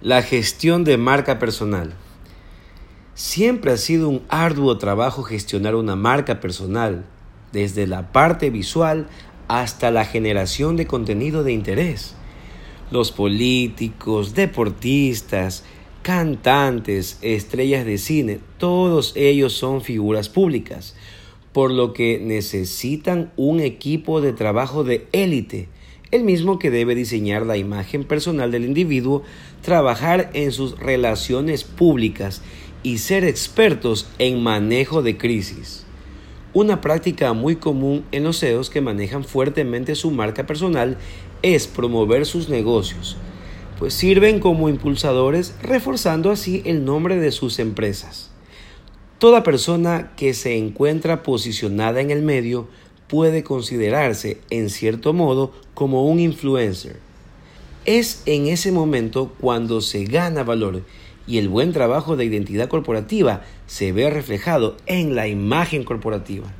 La gestión de marca personal. Siempre ha sido un arduo trabajo gestionar una marca personal, desde la parte visual hasta la generación de contenido de interés. Los políticos, deportistas, cantantes, estrellas de cine, todos ellos son figuras públicas, por lo que necesitan un equipo de trabajo de élite el mismo que debe diseñar la imagen personal del individuo, trabajar en sus relaciones públicas y ser expertos en manejo de crisis. Una práctica muy común en los CEOs que manejan fuertemente su marca personal es promover sus negocios, pues sirven como impulsadores reforzando así el nombre de sus empresas. Toda persona que se encuentra posicionada en el medio puede considerarse, en cierto modo, como un influencer. Es en ese momento cuando se gana valor y el buen trabajo de identidad corporativa se ve reflejado en la imagen corporativa.